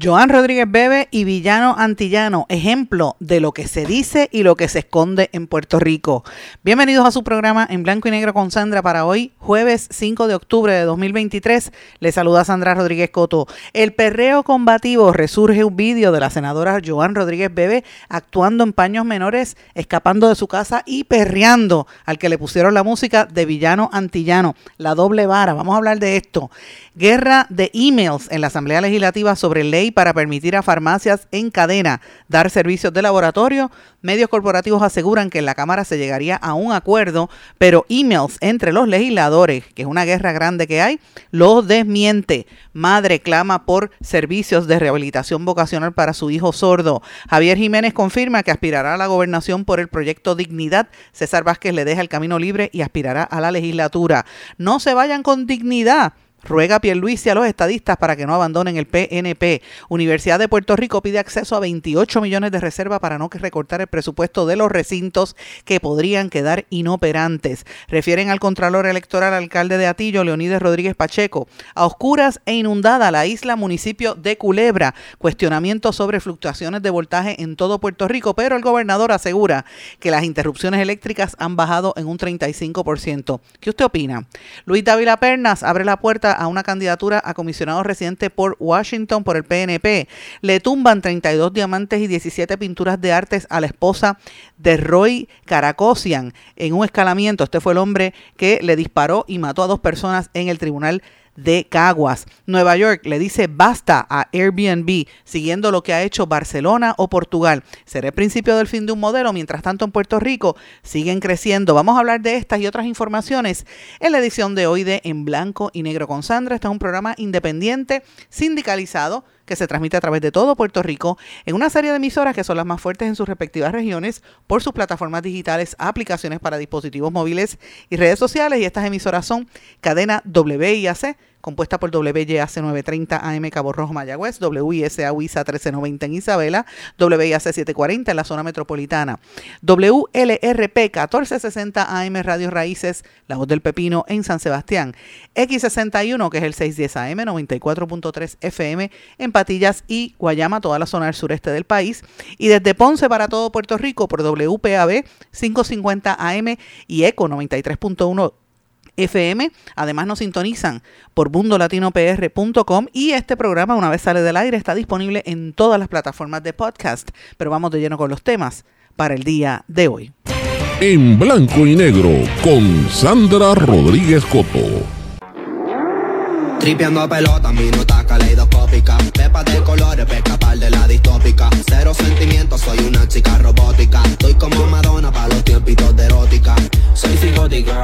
Joan Rodríguez Bebe y Villano Antillano, ejemplo de lo que se dice y lo que se esconde en Puerto Rico. Bienvenidos a su programa en blanco y negro con Sandra para hoy, jueves 5 de octubre de 2023. Le saluda Sandra Rodríguez Coto. El perreo combativo resurge un vídeo de la senadora Joan Rodríguez Bebe actuando en paños menores, escapando de su casa y perreando al que le pusieron la música de Villano Antillano, la doble vara. Vamos a hablar de esto. Guerra de emails en la Asamblea Legislativa sobre ley para permitir a farmacias en cadena dar servicios de laboratorio. Medios corporativos aseguran que en la Cámara se llegaría a un acuerdo, pero emails entre los legisladores, que es una guerra grande que hay, lo desmiente. Madre clama por servicios de rehabilitación vocacional para su hijo sordo. Javier Jiménez confirma que aspirará a la gobernación por el proyecto Dignidad. César Vázquez le deja el camino libre y aspirará a la legislatura. No se vayan con dignidad. Ruega Pierluisi a los estadistas para que no abandonen el PNP. Universidad de Puerto Rico pide acceso a 28 millones de reserva para no recortar el presupuesto de los recintos que podrían quedar inoperantes. Refieren al Contralor Electoral alcalde de Atillo, Leonides Rodríguez Pacheco. A oscuras e inundada la isla municipio de Culebra. Cuestionamiento sobre fluctuaciones de voltaje en todo Puerto Rico, pero el gobernador asegura que las interrupciones eléctricas han bajado en un 35%. ¿Qué usted opina? Luis Dávila Pernas abre la puerta a una candidatura a comisionado residente por Washington por el PNP. Le tumban 32 diamantes y 17 pinturas de artes a la esposa de Roy Caracosian en un escalamiento. Este fue el hombre que le disparó y mató a dos personas en el tribunal de Caguas. Nueva York le dice basta a Airbnb, siguiendo lo que ha hecho Barcelona o Portugal. Será el principio del fin de un modelo, mientras tanto en Puerto Rico siguen creciendo. Vamos a hablar de estas y otras informaciones en la edición de hoy de En Blanco y Negro con Sandra. Este es un programa independiente, sindicalizado que se transmite a través de todo Puerto Rico en una serie de emisoras que son las más fuertes en sus respectivas regiones por sus plataformas digitales, aplicaciones para dispositivos móviles y redes sociales. Y estas emisoras son Cadena WIAC, compuesta por WYAC 930 AM Cabo Rojo Mayagüez, WISA WISA 1390 en Isabela, WIAC 740 en la zona metropolitana, WLRP 1460 AM Radio Raíces, La Voz del Pepino en San Sebastián, X61 que es el 610 AM 94.3 FM en Patillas y Guayama, toda la zona del sureste del país, y desde Ponce para todo Puerto Rico por WPAB 550 AM y ECO 93.1 FM. Además nos sintonizan por mundolatinopr.com y este programa una vez sale del aire está disponible en todas las plataformas de podcast. Pero vamos de lleno con los temas para el día de hoy. En blanco y negro con Sandra Rodríguez Coto. Tripeando a pelota, mi nota caleidoscópica. Pepa de colores, pe escapar de la distópica. Cero sentimientos, soy una chica robótica. Estoy como Madonna para los tiempitos de erótica. Soy psicótica.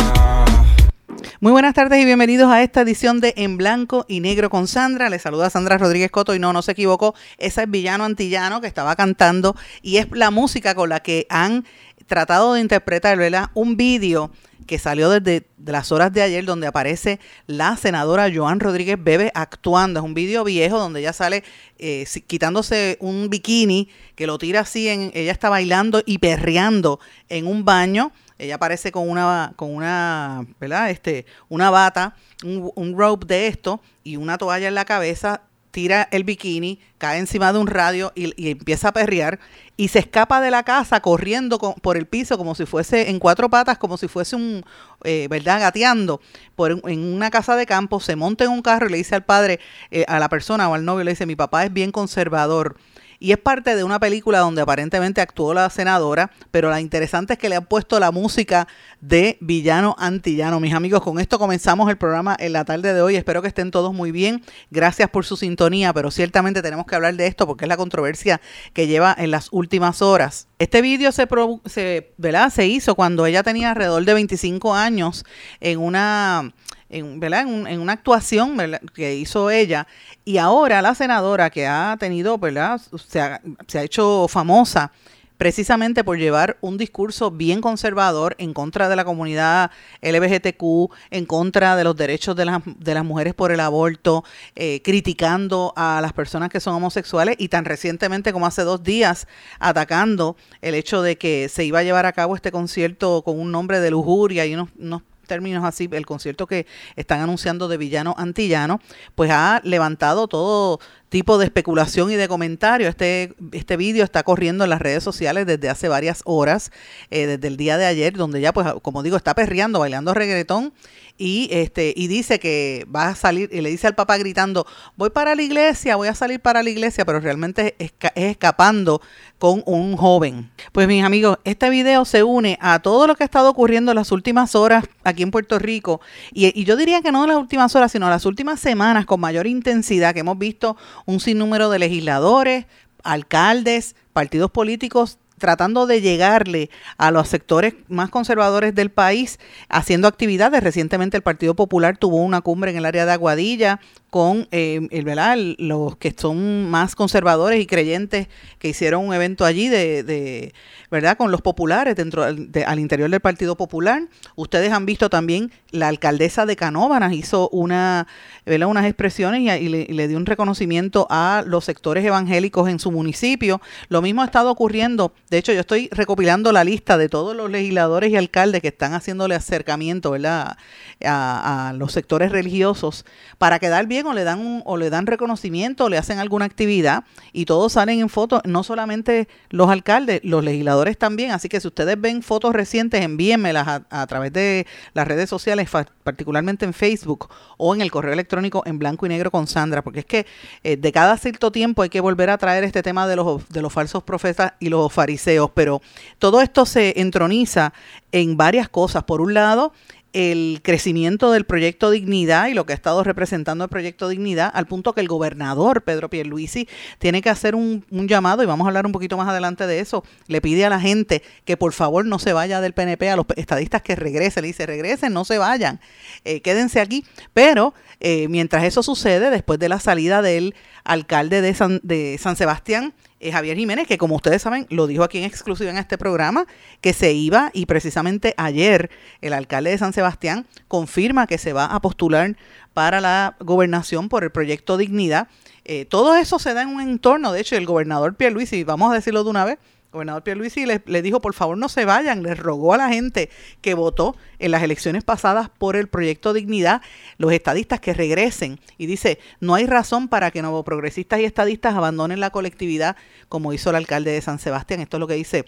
Muy buenas tardes y bienvenidos a esta edición de En Blanco y Negro con Sandra. Les saluda Sandra Rodríguez Coto y no, no se equivocó, ese es Villano Antillano que estaba cantando y es la música con la que han tratado de interpretar, ¿verdad? Un vídeo que salió desde las horas de ayer donde aparece la senadora Joan Rodríguez Bebe actuando. Es un vídeo viejo donde ella sale eh, quitándose un bikini que lo tira así, en, ella está bailando y perreando en un baño ella aparece con una, con una, ¿verdad? Este, una bata, un, un rope de esto y una toalla en la cabeza, tira el bikini, cae encima de un radio y, empieza a perrear y se escapa de la casa corriendo por el piso como si fuese en cuatro patas, como si fuese un, eh, ¿verdad? Gateando por, en una casa de campo, se monta en un carro y le dice al padre, eh, a la persona o al novio, le dice, mi papá es bien conservador y es parte de una película donde aparentemente actuó la senadora, pero lo interesante es que le han puesto la música de Villano Antillano. Mis amigos, con esto comenzamos el programa en la tarde de hoy. Espero que estén todos muy bien. Gracias por su sintonía, pero ciertamente tenemos que hablar de esto porque es la controversia que lleva en las últimas horas. Este vídeo se, se, se hizo cuando ella tenía alrededor de 25 años en una en, ¿verdad? En, una actuación que hizo ella. Y ahora la senadora que ha tenido, ¿verdad? Se ha, se ha hecho famosa precisamente por llevar un discurso bien conservador en contra de la comunidad LGBTQ, en contra de los derechos de las, de las mujeres por el aborto, eh, criticando a las personas que son homosexuales y tan recientemente como hace dos días atacando el hecho de que se iba a llevar a cabo este concierto con un nombre de lujuria y unos, unos términos así, el concierto que están anunciando de Villano Antillano, pues ha levantado todo tipo de especulación y de comentario. Este, este vídeo está corriendo en las redes sociales desde hace varias horas, eh, desde el día de ayer, donde ya, pues, como digo, está perreando, bailando reggaetón y este y dice que va a salir y le dice al papá gritando voy para la iglesia voy a salir para la iglesia pero realmente es, escapando con un joven. Pues mis amigos este video se une a todo lo que ha estado ocurriendo en las últimas horas aquí en Puerto Rico y, y yo diría que no en las últimas horas sino en las últimas semanas con mayor intensidad que hemos visto un sinnúmero de legisladores, alcaldes, partidos políticos tratando de llegarle a los sectores más conservadores del país haciendo actividades. Recientemente el Partido Popular tuvo una cumbre en el área de Aguadilla con eh, el, ¿verdad? los que son más conservadores y creyentes que hicieron un evento allí de, verdad con los populares dentro al interior del Partido Popular. Ustedes han visto también la alcaldesa de Canóvanas hizo una ¿verdad? unas expresiones y, le, le, dio un reconocimiento a los sectores evangélicos en su municipio. Lo mismo ha estado ocurriendo. De hecho, yo estoy recopilando la lista de todos los legisladores y alcaldes que están haciéndole acercamiento ¿verdad? A, los sectores religiosos para quedar bien o le dan o le dan reconocimiento o le hacen alguna actividad y todos salen en fotos, no solamente los alcaldes, los legisladores también, así que si ustedes ven fotos recientes, envíenmelas a, a través de las redes sociales, particularmente en Facebook o en el correo electrónico en blanco y negro con Sandra, porque es que eh, de cada cierto tiempo hay que volver a traer este tema de los, de los falsos profetas y los fariseos, pero todo esto se entroniza en varias cosas. Por un lado, el crecimiento del proyecto Dignidad y lo que ha estado representando el proyecto Dignidad, al punto que el gobernador Pedro Pierluisi tiene que hacer un, llamado, y vamos a hablar un poquito más adelante de eso, le pide a la gente que por favor no se vaya del PNP, a los estadistas que regresen, le dice regresen, no se vayan, eh, quédense aquí, pero eh, mientras eso sucede, después de la salida del alcalde de San, de San Sebastián, eh, Javier Jiménez, que como ustedes saben, lo dijo aquí en exclusiva en este programa, que se iba y precisamente ayer el alcalde de San Sebastián confirma que se va a postular para la gobernación por el proyecto Dignidad. Eh, todo eso se da en un entorno, de hecho, el gobernador Pierluisi, vamos a decirlo de una vez, gobernador Pierluisi le, le dijo, por favor no se vayan, le rogó a la gente que votó en las elecciones pasadas por el proyecto Dignidad, los estadistas que regresen. Y dice, no hay razón para que progresistas y estadistas abandonen la colectividad como hizo el alcalde de San Sebastián. Esto es lo que dice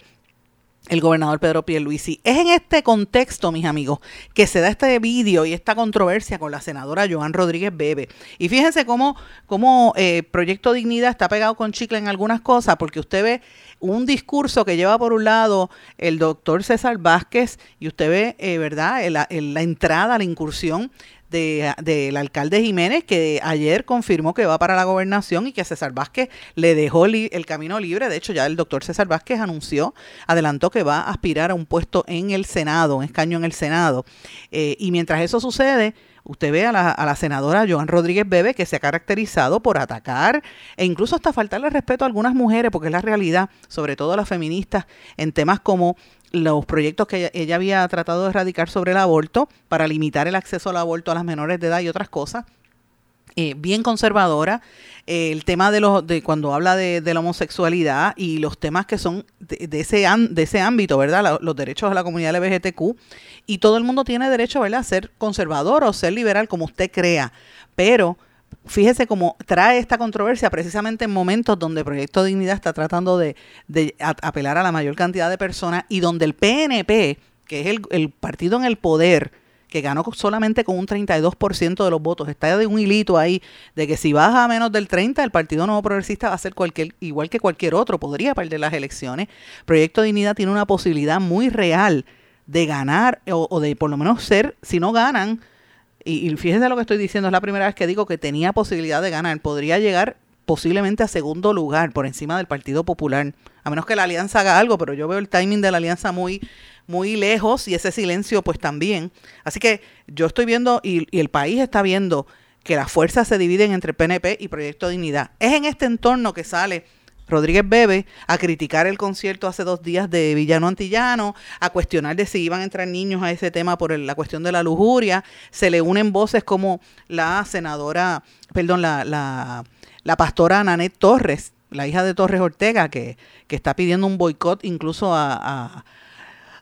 el gobernador Pedro Pierluisi. Es en este contexto, mis amigos, que se da este vídeo y esta controversia con la senadora Joan Rodríguez Bebe. Y fíjense cómo, cómo eh, Proyecto Dignidad está pegado con chicle en algunas cosas, porque usted ve un discurso que lleva por un lado el doctor César Vázquez y usted ve, eh, ¿verdad?, la, la entrada, la incursión del de, alcalde Jiménez, que ayer confirmó que va para la gobernación y que César Vázquez le dejó el camino libre. De hecho, ya el doctor César Vázquez anunció, adelantó que va a aspirar a un puesto en el Senado, un escaño en el Senado. Eh, y mientras eso sucede, Usted ve a la, a la, senadora Joan Rodríguez Bebe que se ha caracterizado por atacar e incluso hasta faltarle respeto a algunas mujeres, porque es la realidad, sobre todo a las feministas, en temas como los proyectos que ella, había tratado de erradicar sobre el aborto para limitar el acceso al aborto a las menores de edad y otras cosas. Eh, bien conservadora, eh, el tema de los de cuando habla de, la homosexualidad y los temas que son de, ese de ese ámbito, ¿verdad? los derechos de la comunidad LGBTQ y todo el mundo tiene derecho, ¿verdad? a ser conservador o ser liberal como usted crea, pero fíjese cómo trae esta controversia precisamente en momentos donde Proyecto Dignidad está tratando de, apelar a la mayor cantidad de personas y donde el PNP, que es el, partido en el poder, que ganó solamente con un 32% de los votos, está de un hilito ahí de que si baja a menos del 30, el Partido Nuevo Progresista va a ser cualquier, igual que cualquier otro, podría perder las elecciones. Proyecto Dignidad tiene una posibilidad muy real de ganar o de por lo menos ser, si no ganan, y, fíjense lo que estoy diciendo, es la primera vez que digo que tenía posibilidad de ganar, podría llegar posiblemente a segundo lugar por encima del Partido Popular, a menos que la alianza haga algo, pero yo veo el timing de la alianza muy muy lejos y ese silencio pues también. Así que yo estoy viendo y, y el país está viendo que las fuerzas se dividen entre PNP y Proyecto Dignidad. Es en este entorno que sale Rodríguez Bebe a criticar el concierto hace dos días de Villano Antillano, a cuestionar de si iban a entrar niños a ese tema por la cuestión de la lujuria. Se le unen voces como la senadora, perdón, la, la, pastora Nanet Torres, la hija de Torres Ortega, que, que está pidiendo un boicot incluso a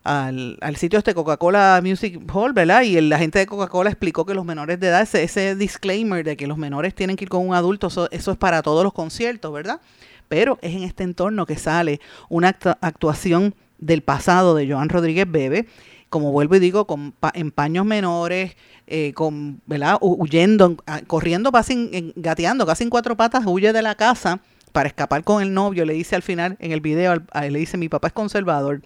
al, al sitio este Coca-Cola Music Hall, ¿verdad? Y el, la gente de Coca-Cola explicó que los menores de edad, ese, ese, disclaimer de que los menores tienen que ir con un adulto, eso, eso es para todos los conciertos, ¿verdad? Pero es en este entorno que sale una actuación del pasado de Joan Rodríguez Bebe, como vuelvo y digo, con en paños menores, eh, con, ¿verdad? huyendo, corriendo, casi gateando, casi en cuatro patas, huye de la casa para escapar con el novio, le dice al final en el video, le dice, mi papá es conservador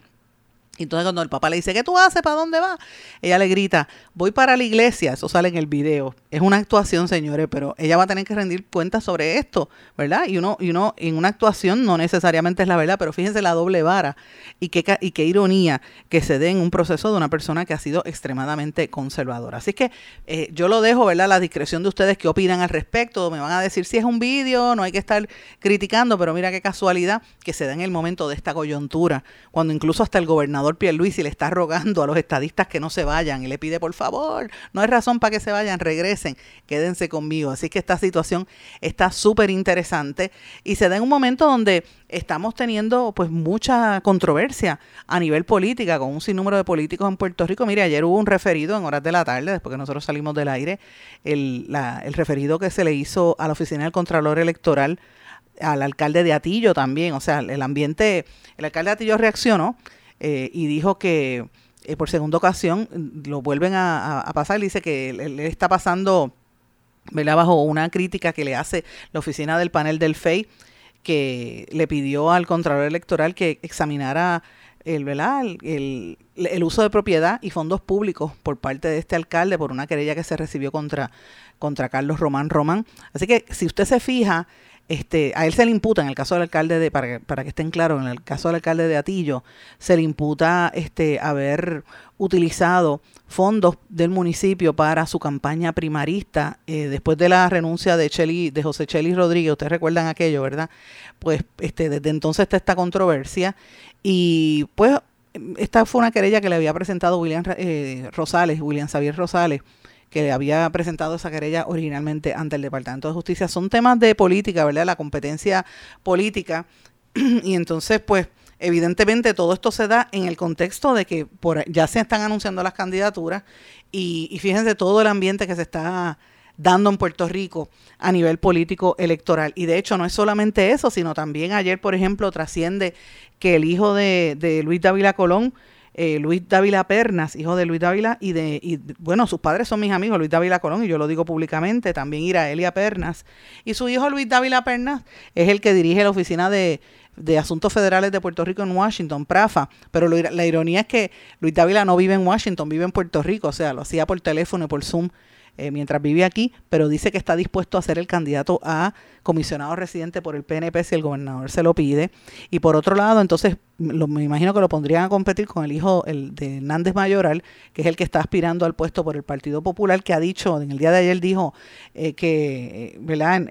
entonces cuando el papá le dice, ¿qué tú haces? ¿Para dónde vas? Ella le grita, voy para la iglesia. Eso sale en el video. Es una actuación, señores, pero ella va a tener que rendir cuentas sobre esto, ¿verdad? Y uno, y uno en una actuación no necesariamente es la verdad, pero fíjense la doble vara y qué, y qué ironía que se dé en un proceso de una persona que ha sido extremadamente conservadora. Así que eh, yo lo dejo, ¿verdad? La discreción de ustedes qué opinan al respecto. Me van a decir si es un video, no hay que estar criticando, pero mira qué casualidad que se da en el momento de esta coyuntura, cuando incluso hasta el gobernador Luis y le está rogando a los estadistas que no se vayan y le pide por favor, no hay razón para que se vayan, regresen, quédense conmigo. Así que esta situación está súper interesante y se da en un momento donde estamos teniendo pues mucha controversia a nivel política con un sinnúmero de políticos en Puerto Rico. Mire, ayer hubo un referido en horas de la tarde, después que nosotros salimos del aire, el, el referido que se le hizo a la oficina del Contralor Electoral al alcalde de Atillo también, o sea, el ambiente, el alcalde de Atillo reaccionó eh, y dijo que eh, por segunda ocasión lo vuelven a, pasar. Dice que él, está pasando bajo una crítica que le hace la oficina del panel del FEI, que le pidió al Contralor Electoral que examinara el, El, el, uso de propiedad y fondos públicos por parte de este alcalde por una querella que se recibió contra, contra Carlos Román Román. Así que si usted se fija, este, a él se le imputa, en el caso del alcalde de, para que, para que estén claros, en el caso del alcalde de Atillo, se le imputa este, haber utilizado fondos del municipio para su campaña primarista eh, después de la renuncia de Chely, de José Chely Rodríguez, ustedes recuerdan aquello, ¿verdad? Pues este, desde entonces está esta controversia y pues esta fue una querella que le había presentado William eh, Rosales, William Xavier Rosales, que había presentado esa querella originalmente ante el Departamento de Justicia. Son temas de política, ¿verdad? La competencia política. y entonces, pues, evidentemente todo esto se da en el contexto de que por, ya se están anunciando las candidaturas y, y fíjense todo el ambiente que se está dando en Puerto Rico a nivel político electoral. Y de hecho no es solamente eso, sino también ayer, por ejemplo, trasciende que el hijo de, de Luis Dávila Colón eh, Luis Dávila Pernas, hijo de Luis Dávila, y de, y, bueno, sus padres son mis amigos, Luis Dávila Colón, y yo lo digo públicamente, también Iraelia Pernas, y su hijo Luis Dávila Pernas es el que dirige la oficina de, Asuntos Federales de Puerto Rico en Washington, PRAFA, pero la ironía es que Luis Dávila no vive en Washington, vive en Puerto Rico, o sea, lo hacía por teléfono y por Zoom eh, mientras vive aquí, pero dice que está dispuesto a ser el candidato a comisionado residente por el PNP si el gobernador se lo pide. Y por otro lado, entonces, me imagino que lo pondrían a competir con el hijo el de Hernández Mayoral, que es el que está aspirando al puesto por el Partido Popular, que ha dicho, en el día de ayer dijo eh, que, eh, ¿verdad?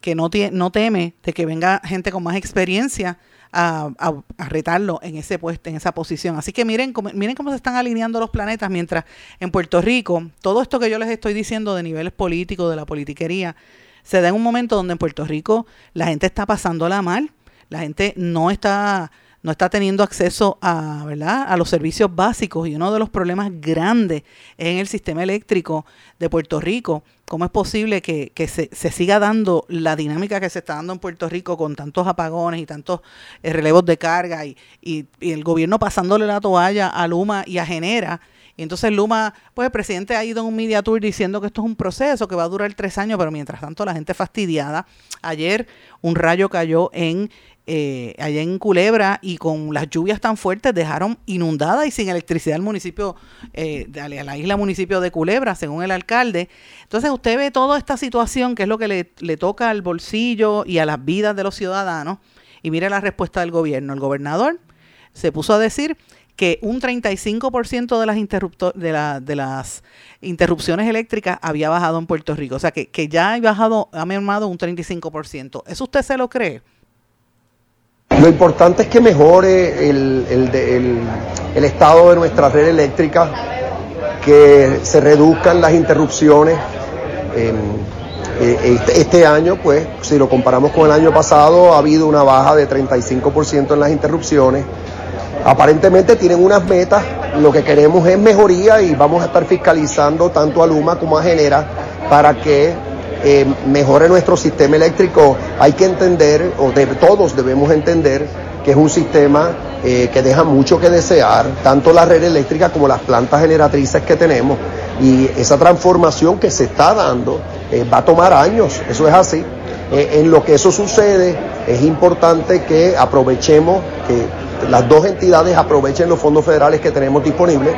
que no, no teme de que venga gente con más experiencia a, retarlo en ese puesto, en esa posición. Así que miren, miren cómo se están alineando los planetas mientras en Puerto Rico, todo esto que yo les estoy diciendo de niveles políticos, de la politiquería, se da en un momento donde en Puerto Rico la gente está pasándola mal, la gente no está no está teniendo acceso a, ¿verdad? a los servicios básicos y uno de los problemas grandes en el sistema eléctrico de Puerto Rico. ¿Cómo es posible que, se, siga dando la dinámica que se está dando en Puerto Rico con tantos apagones y tantos eh, relevos de carga y, y, el gobierno pasándole la toalla a Luma y a Genera? Y entonces Luma, pues el presidente ha ido en un media tour diciendo que esto es un proceso que va a durar tres años, pero mientras tanto la gente fastidiada. Ayer un rayo cayó en eh, allá en Culebra y con las lluvias tan fuertes dejaron inundada y sin electricidad el municipio, eh, de la isla municipio de Culebra, según el alcalde. Entonces usted ve toda esta situación que es lo que le, toca al bolsillo y a las vidas de los ciudadanos y mire la respuesta del gobierno. El gobernador se puso a decir que un 35% de las, de, la, de las interrupciones eléctricas había bajado en Puerto Rico. O sea, que, que ya ha bajado, ha mermado un 35%. ¿Eso usted se lo cree? Lo importante es que mejore el, el estado de nuestra red eléctrica, que se reduzcan las interrupciones. Em, eh, este, este, año, pues, si lo comparamos con el año pasado, ha habido una baja de 35% en las interrupciones. Aparentemente tienen unas metas, lo que queremos es mejoría y vamos a estar fiscalizando tanto a Luma como a Genera para que eh, mejore nuestro sistema eléctrico. Hay que entender, o todos debemos entender, que es un sistema eh, que deja mucho que desear, tanto la red eléctrica como las plantas generatrices que tenemos. Y esa transformación que se está dando eh, va a tomar años, eso es así. Eh, en lo que eso sucede, es importante que aprovechemos, que las dos entidades aprovechen los fondos federales que tenemos disponibles,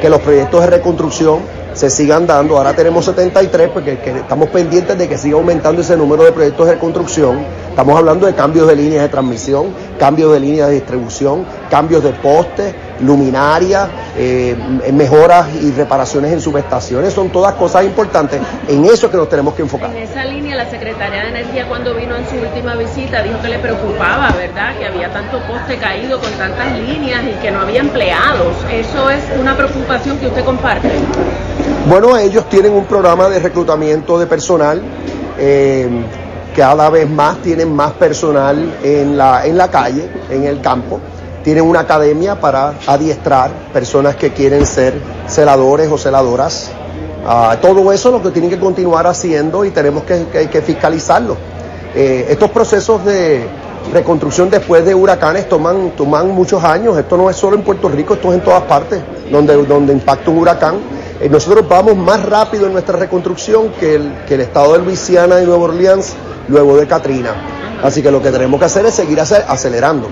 que los proyectos de reconstrucción se sigan dando. Ahora tenemos 73 porque estamos pendientes de que siga aumentando ese número de proyectos de reconstrucción. Estamos hablando de cambios de líneas de transmisión, cambios de líneas de distribución, cambios de postes, luminarias, eh, mejoras y reparaciones en subestaciones. Son todas cosas importantes. En eso que nos tenemos que enfocar. En esa línea, la Secretaría de Energía cuando vino en su última visita dijo que le preocupaba, ¿verdad? Que había tanto poste caído con tantas líneas y que no había empleados. ¿Eso es una preocupación que usted comparte? Bueno, ellos tienen un programa de reclutamiento de personal. Eh, cada vez más tienen más personal en la, en la calle, en el campo. Tienen una academia para adiestrar personas que quieren ser celadores o celadoras. Ah, todo eso es lo que tienen que continuar haciendo y tenemos que, que, fiscalizarlo. Eh, estos procesos de reconstrucción después de huracanes toman, toman muchos años. Esto no es solo en Puerto Rico, esto es en todas partes donde, donde impacta un huracán. Eh, nosotros vamos más rápido en nuestra reconstrucción que el, que el estado de Luisiana y Nueva Orleans luego de Katrina. Así que lo que tenemos que hacer es seguir acelerando.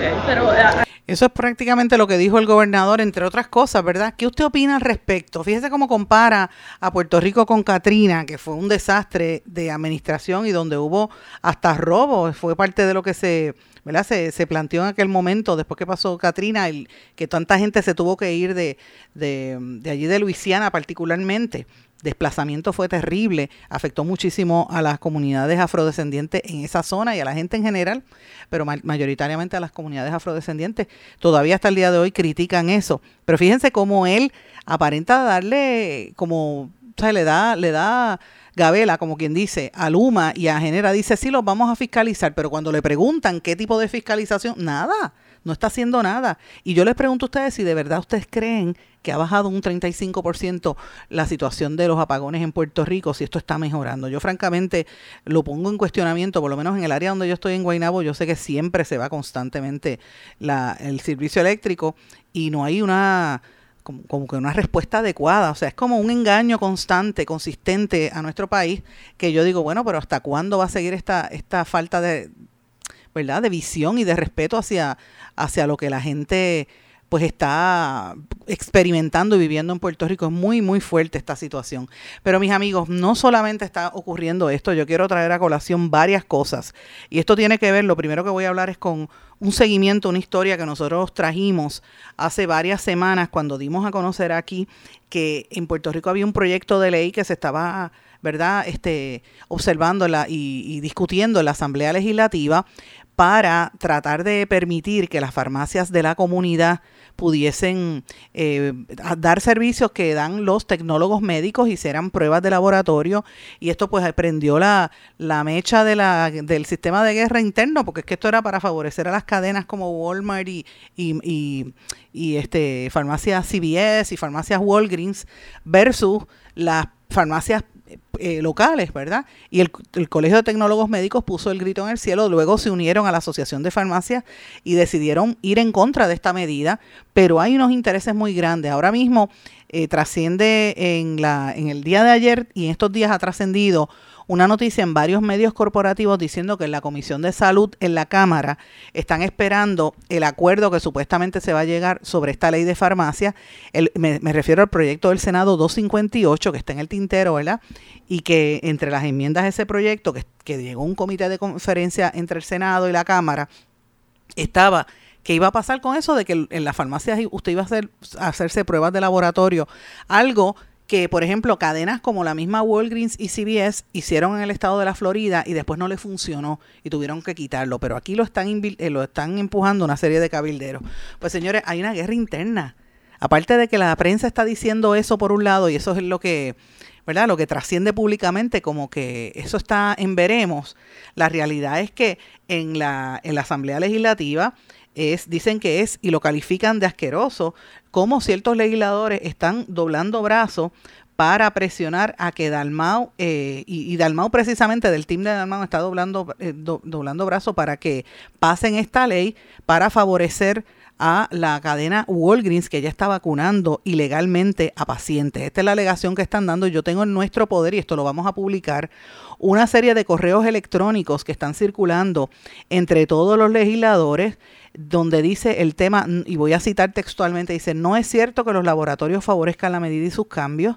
Eh, Eso es prácticamente lo que dijo el gobernador, entre otras cosas, ¿verdad? ¿Qué usted opina al respecto? Fíjese cómo compara a Puerto Rico con Katrina, que fue un desastre de administración y donde hubo hasta robo, fue parte de lo que se, ¿verdad? Se, se planteó en aquel momento, después que pasó Katrina, el, que tanta gente se tuvo que ir de, de, allí de Luisiana particularmente desplazamiento fue terrible, afectó muchísimo a las comunidades afrodescendientes en esa zona y a la gente en general, pero mayoritariamente a las comunidades afrodescendientes. Todavía hasta el día de hoy critican eso, pero fíjense cómo él aparenta darle como, o sea, le da, le da Gabela, como quien dice, a Luma y a Genera, dice, sí, los vamos a fiscalizar, pero cuando le preguntan qué tipo de fiscalización, nada no está haciendo nada. Y yo les pregunto a ustedes si de verdad ustedes creen que ha bajado un 35% la situación de los apagones en Puerto Rico, si esto está mejorando. Yo francamente lo pongo en cuestionamiento, por lo menos en el área donde yo estoy en Guaynabo, yo sé que siempre se va constantemente el servicio eléctrico y no hay una como, como, que una respuesta adecuada. O sea, es como un engaño constante, consistente a nuestro país, que yo digo, bueno, pero ¿hasta cuándo va a seguir esta, esta falta de, ¿verdad? de visión y de respeto hacia, hacia lo que la gente pues está experimentando y viviendo en Puerto Rico. Es muy, muy fuerte esta situación. Pero mis amigos, no solamente está ocurriendo esto, yo quiero traer a colación varias cosas. Y esto tiene que ver, lo primero que voy a hablar es con un seguimiento, una historia que nosotros trajimos hace varias semanas cuando dimos a conocer aquí que en Puerto Rico había un proyecto de ley que se estaba ¿verdad? Este, observándola y, y discutiendo en la Asamblea Legislativa para tratar de permitir que las farmacias de la comunidad pudiesen eh, dar servicios que dan los tecnólogos médicos y serán pruebas de laboratorio. Y esto pues prendió la, la mecha de la, del sistema de guerra interno porque es que esto era para favorecer a las cadenas como Walmart y, y, y, y este farmacias CVS y farmacias Walgreens versus las farmacias eh, locales, ¿verdad? Y el, Colegio de Tecnólogos Médicos puso el grito en el cielo, luego se unieron a la Asociación de Farmacias y decidieron ir en contra de esta medida, pero hay unos intereses muy grandes. Ahora mismo eh, trasciende en, la, en el día de ayer y en estos días ha trascendido una noticia en varios medios corporativos diciendo que en la Comisión de Salud en la Cámara están esperando el acuerdo que supuestamente se va a llegar sobre esta ley de farmacia. me, refiero al proyecto del Senado 258 que está en el tintero, ¿verdad? Y que entre las enmiendas de ese proyecto, que, que llegó un comité de conferencia entre el Senado y la Cámara, estaba que iba a pasar con eso de que en las farmacias usted iba a hacer hacerse pruebas de laboratorio, algo que, por ejemplo, cadenas como la misma Walgreens y CVS hicieron en el estado de la Florida y después no le funcionó y tuvieron que quitarlo, pero aquí lo están, eh, lo están empujando una serie de cabilderos. Pues señores, hay una guerra interna. Aparte de que la prensa está diciendo eso por un lado y eso es lo que, ¿verdad? Lo que trasciende públicamente como que eso está en veremos. La realidad es que en la, en la Asamblea Legislativa es, dicen que es, y lo califican de asqueroso, como ciertos legisladores están doblando brazos para presionar a que Dalmau, eh, y, Dalmau precisamente del team de Dalmau está doblando, eh, doblando brazos para que pasen esta ley para favorecer a la cadena Walgreens que ya está vacunando ilegalmente a pacientes. Esta es la alegación que están dando. Yo tengo en nuestro poder, y esto lo vamos a publicar, una serie de correos electrónicos que están circulando entre todos los legisladores donde dice el tema, y voy a citar textualmente, dice, no es cierto que los laboratorios favorezcan la medida y sus cambios.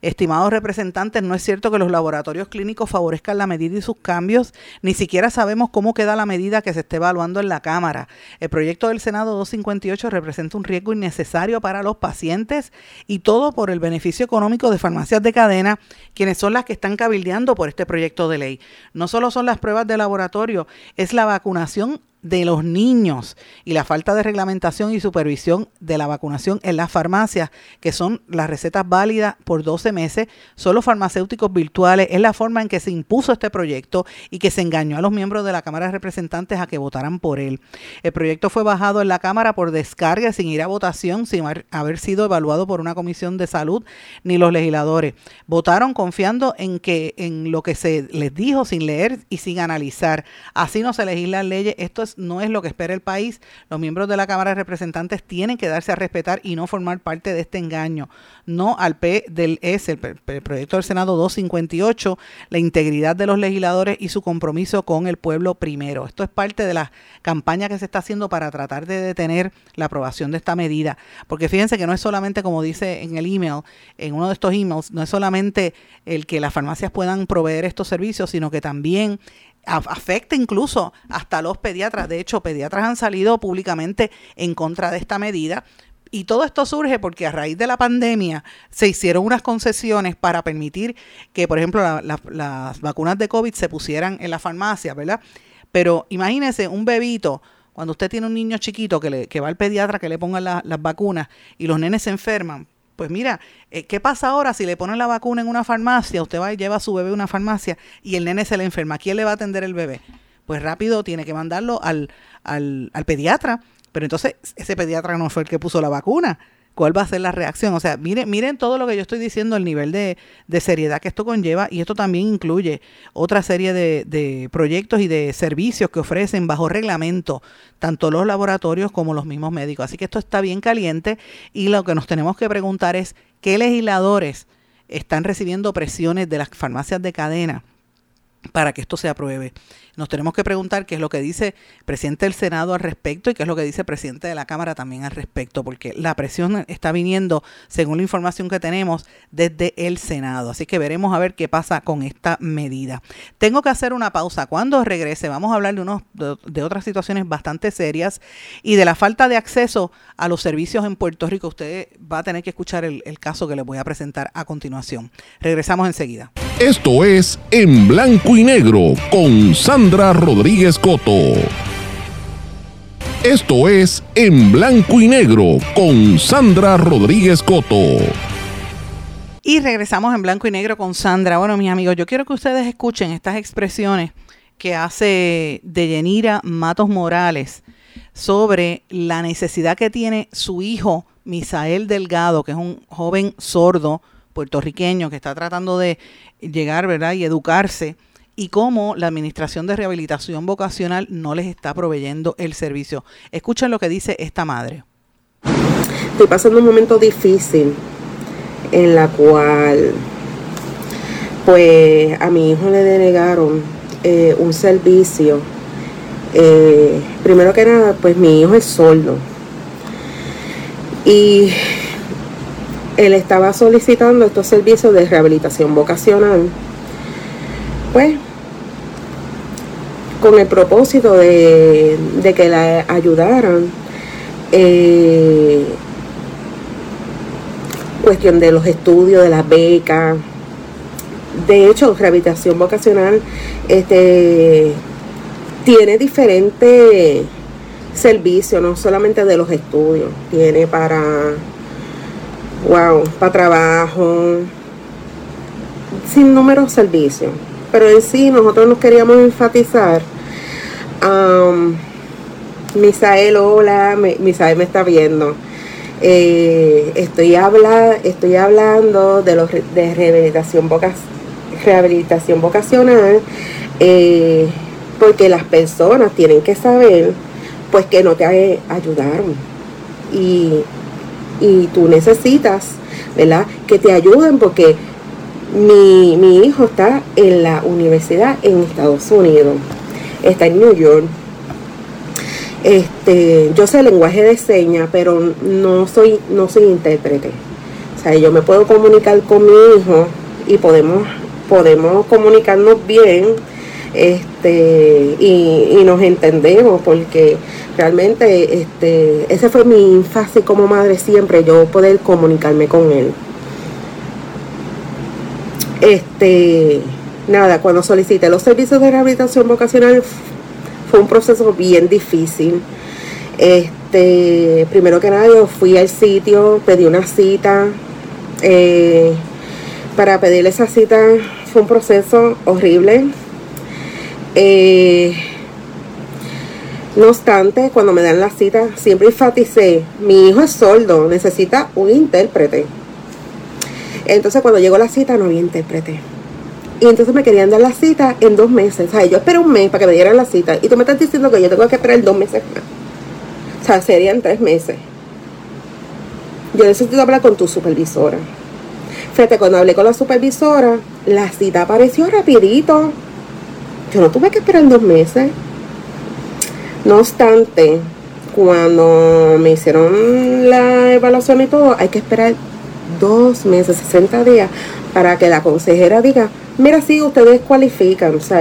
Estimados representantes, no es cierto que los laboratorios clínicos favorezcan la medida y sus cambios. Ni siquiera sabemos cómo queda la medida que se esté evaluando en la Cámara. El proyecto del Senado 258 representa un riesgo innecesario para los pacientes y todo por el beneficio económico de farmacias de cadena, quienes son las que están cabildeando por este proyecto de ley. No solo son las pruebas de laboratorio, es la vacunación de los niños y la falta de reglamentación y supervisión de la vacunación en las farmacias, que son las recetas válidas por 12 meses, son los farmacéuticos virtuales, es la forma en que se impuso este proyecto y que se engañó a los miembros de la Cámara de Representantes a que votaran por él. El proyecto fue bajado en la Cámara por descarga sin ir a votación, sin haber sido evaluado por una comisión de salud ni los legisladores. Votaron confiando en que en lo que se les dijo sin leer y sin analizar. Así no se legislan leyes. Esto es no es lo que espera el país. Los miembros de la Cámara de Representantes tienen que darse a respetar y no formar parte de este engaño. No al P del S, el, proyecto del Senado 258, la integridad de los legisladores y su compromiso con el pueblo primero. Esto es parte de la campaña que se está haciendo para tratar de detener la aprobación de esta medida. Porque fíjense que no es solamente, como dice en el email, en uno de estos emails, no es solamente el que las farmacias puedan proveer estos servicios, sino que también afecta incluso hasta los pediatras. De hecho, pediatras han salido públicamente en contra de esta medida. Y todo esto surge porque a raíz de la pandemia se hicieron unas concesiones para permitir que, por ejemplo, las vacunas de COVID se pusieran en la farmacia, ¿verdad? Pero imagínese un bebito, cuando usted tiene un niño chiquito que, le, que va al pediatra que le pongan las vacunas y los nenes se enferman, pues mira, eh, ¿qué pasa ahora si le ponen la vacuna en una farmacia? Usted va y lleva a su bebé a una farmacia y el nene se le enferma. ¿Quién le va a atender el bebé? Pues rápido tiene que mandarlo al, al, al pediatra. Pero entonces ese pediatra no fue el que puso la vacuna cuál va a ser la reacción. O sea, miren, miren todo lo que yo estoy diciendo, el nivel de, seriedad que esto conlleva y esto también incluye otra serie de, de, proyectos y de servicios que ofrecen bajo reglamento tanto los laboratorios como los mismos médicos. Así que esto está bien caliente y lo que nos tenemos que preguntar es qué legisladores están recibiendo presiones de las farmacias de cadena para que esto se apruebe. Nos tenemos que preguntar qué es lo que dice el presidente del Senado al respecto y qué es lo que dice el presidente de la Cámara también al respecto, porque la presión está viniendo, según la información que tenemos, desde el Senado. Así que veremos a ver qué pasa con esta medida. Tengo que hacer una pausa. Cuando regrese, vamos a hablar de, unos, de, otras situaciones bastante serias y de la falta de acceso a los servicios en Puerto Rico. Usted va a tener que escuchar el, el caso que les voy a presentar a continuación. Regresamos enseguida. Esto es En Blanco y Negro con Sandra Rodríguez Coto. Esto es En Blanco y Negro con Sandra Rodríguez Coto. Y regresamos en blanco y negro con Sandra. Bueno, mis amigos, yo quiero que ustedes escuchen estas expresiones que hace Deyanira Matos Morales sobre la necesidad que tiene su hijo Misael Delgado, que es un joven sordo puertorriqueño que está tratando de llegar, ¿verdad? Y educarse y cómo la Administración de Rehabilitación Vocacional no les está proveyendo el servicio. Escuchen lo que dice esta madre. Estoy pasando un momento difícil en la cual pues a mi hijo le denegaron eh, un servicio. Eh, primero que nada, pues mi hijo es sordo. Y él estaba solicitando estos servicios de rehabilitación vocacional, pues con el propósito de, que la ayudaran. Eh, cuestión de los estudios, de las becas. De hecho, rehabilitación vocacional este, tiene diferentes servicios, no solamente de los estudios, tiene para, wow, para trabajo, sin número servicios. Pero en sí nosotros nos queríamos enfatizar. Um, Misael, hola, Misael me está viendo. Eh, estoy, habla, estoy hablando de, los, de rehabilitación, rehabilitación vocacional eh, porque las personas tienen que saber pues que no te ayudaron y, y tú necesitas ¿verdad? que te ayuden porque mi, mi hijo está en la universidad en Estados Unidos está en New York este, yo sé lenguaje de señas, pero no soy, no soy intérprete. O sea, yo me puedo comunicar con mi hijo y podemos, podemos comunicarnos bien este, y, nos entendemos porque realmente este, esa fue mi fase como madre siempre, yo poder comunicarme con él. Este, nada, cuando solicité los servicios de rehabilitación vocacional fue un proceso bien difícil. Este, primero que nada, yo fui al sitio, pedí una cita. Eh, para pedir esa cita fue un proceso horrible. Eh, no obstante, cuando me dan la cita, siempre enfaticé, mi hijo es sordo, necesita un intérprete. Entonces cuando llegó la cita no había intérprete. Y entonces me querían dar la cita en dos meses. O sea, yo esperé un mes para que me dieran la cita. Y tú me estás diciendo que yo tengo que esperar dos meses más. O sea, serían tres meses. Yo necesito hablar con tu supervisora. Fíjate, cuando hablé con la supervisora, la cita apareció rapidito. Yo no tuve que esperar dos meses. No obstante, cuando me hicieron la evaluación y todo, hay que esperar dos meses, 60 días, para que la consejera diga, mira, sí, ustedes cualifican, o sea,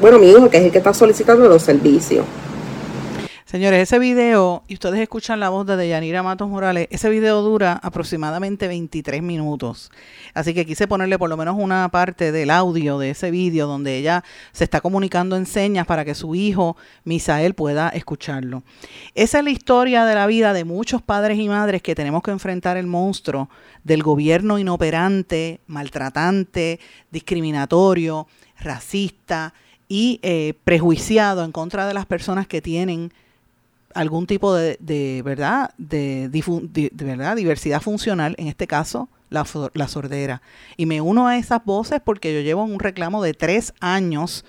bueno, mi hijo, que es el que está solicitando los servicios. Señores, ese video, y ustedes escuchan la voz de Deyanira Matos Morales, ese video dura aproximadamente 23 minutos. Así que quise ponerle por lo menos una parte del audio de ese video donde ella se está comunicando en señas para que su hijo, Misael, pueda escucharlo. Esa es la historia de la vida de muchos padres y madres que tenemos que enfrentar el monstruo del gobierno inoperante, maltratante, discriminatorio, racista y eh, prejuiciado en contra de las personas que tienen algún tipo de, verdad de, verdad diversidad funcional en este caso la, la, sordera. Y me uno a esas voces porque yo llevo un reclamo de tres años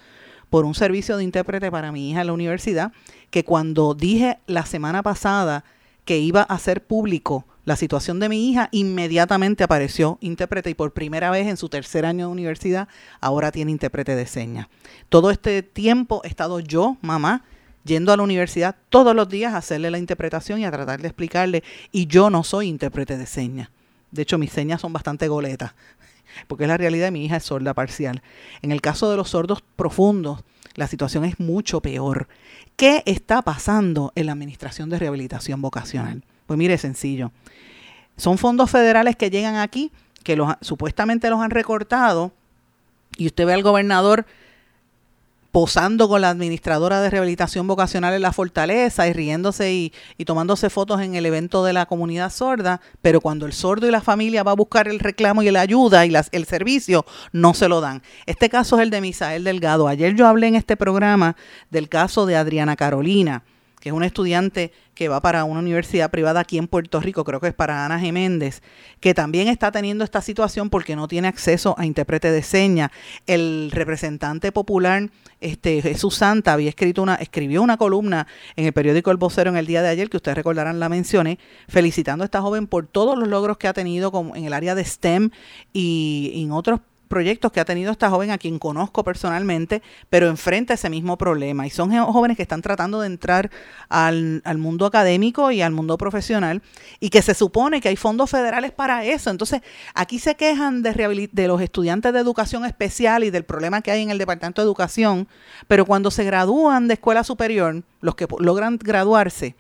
por un servicio de intérprete para mi hija en la universidad que cuando dije la semana pasada que iba a ser público la situación de mi hija, inmediatamente apareció intérprete y por primera vez en su tercer año de universidad ahora tiene intérprete de señas. Todo este tiempo he estado yo, mamá, yendo a la universidad todos los días a hacerle la interpretación y a tratar de explicarle, y yo no soy intérprete de señas. De hecho, mis señas son bastante goletas, porque es la realidad mi hija es sorda parcial. En el caso de los sordos profundos, la situación es mucho peor. ¿Qué está pasando en la Administración de Rehabilitación Vocacional? Pues mire, sencillo. Son fondos federales que llegan aquí, que los, supuestamente los han recortado, y usted ve al gobernador posando con la administradora de rehabilitación vocacional en la fortaleza y riéndose y, y, tomándose fotos en el evento de la comunidad sorda, pero cuando el sordo y la familia va a buscar el reclamo y la ayuda y las, el servicio, no se lo dan. Este caso es el de Misael Delgado. Ayer yo hablé en este programa del caso de Adriana Carolina que es un estudiante que va para una universidad privada aquí en Puerto Rico, creo que es para Ana Geméndez, que también está teniendo esta situación porque no tiene acceso a intérprete de señas. El representante popular este, Jesús Santa había escrito una, escribió una columna en el periódico El Vocero en el día de ayer, que ustedes recordarán la mencioné, felicitando a esta joven por todos los logros que ha tenido en el área de STEM y en otros proyectos que ha tenido esta joven a quien conozco personalmente, pero enfrenta ese mismo problema. Y son jóvenes que están tratando de entrar al, mundo académico y al mundo profesional y que se supone que hay fondos federales para eso. Entonces, aquí se quejan de, de los estudiantes de educación especial y del problema que hay en el Departamento de Educación, pero cuando se gradúan de escuela superior, los que logran graduarse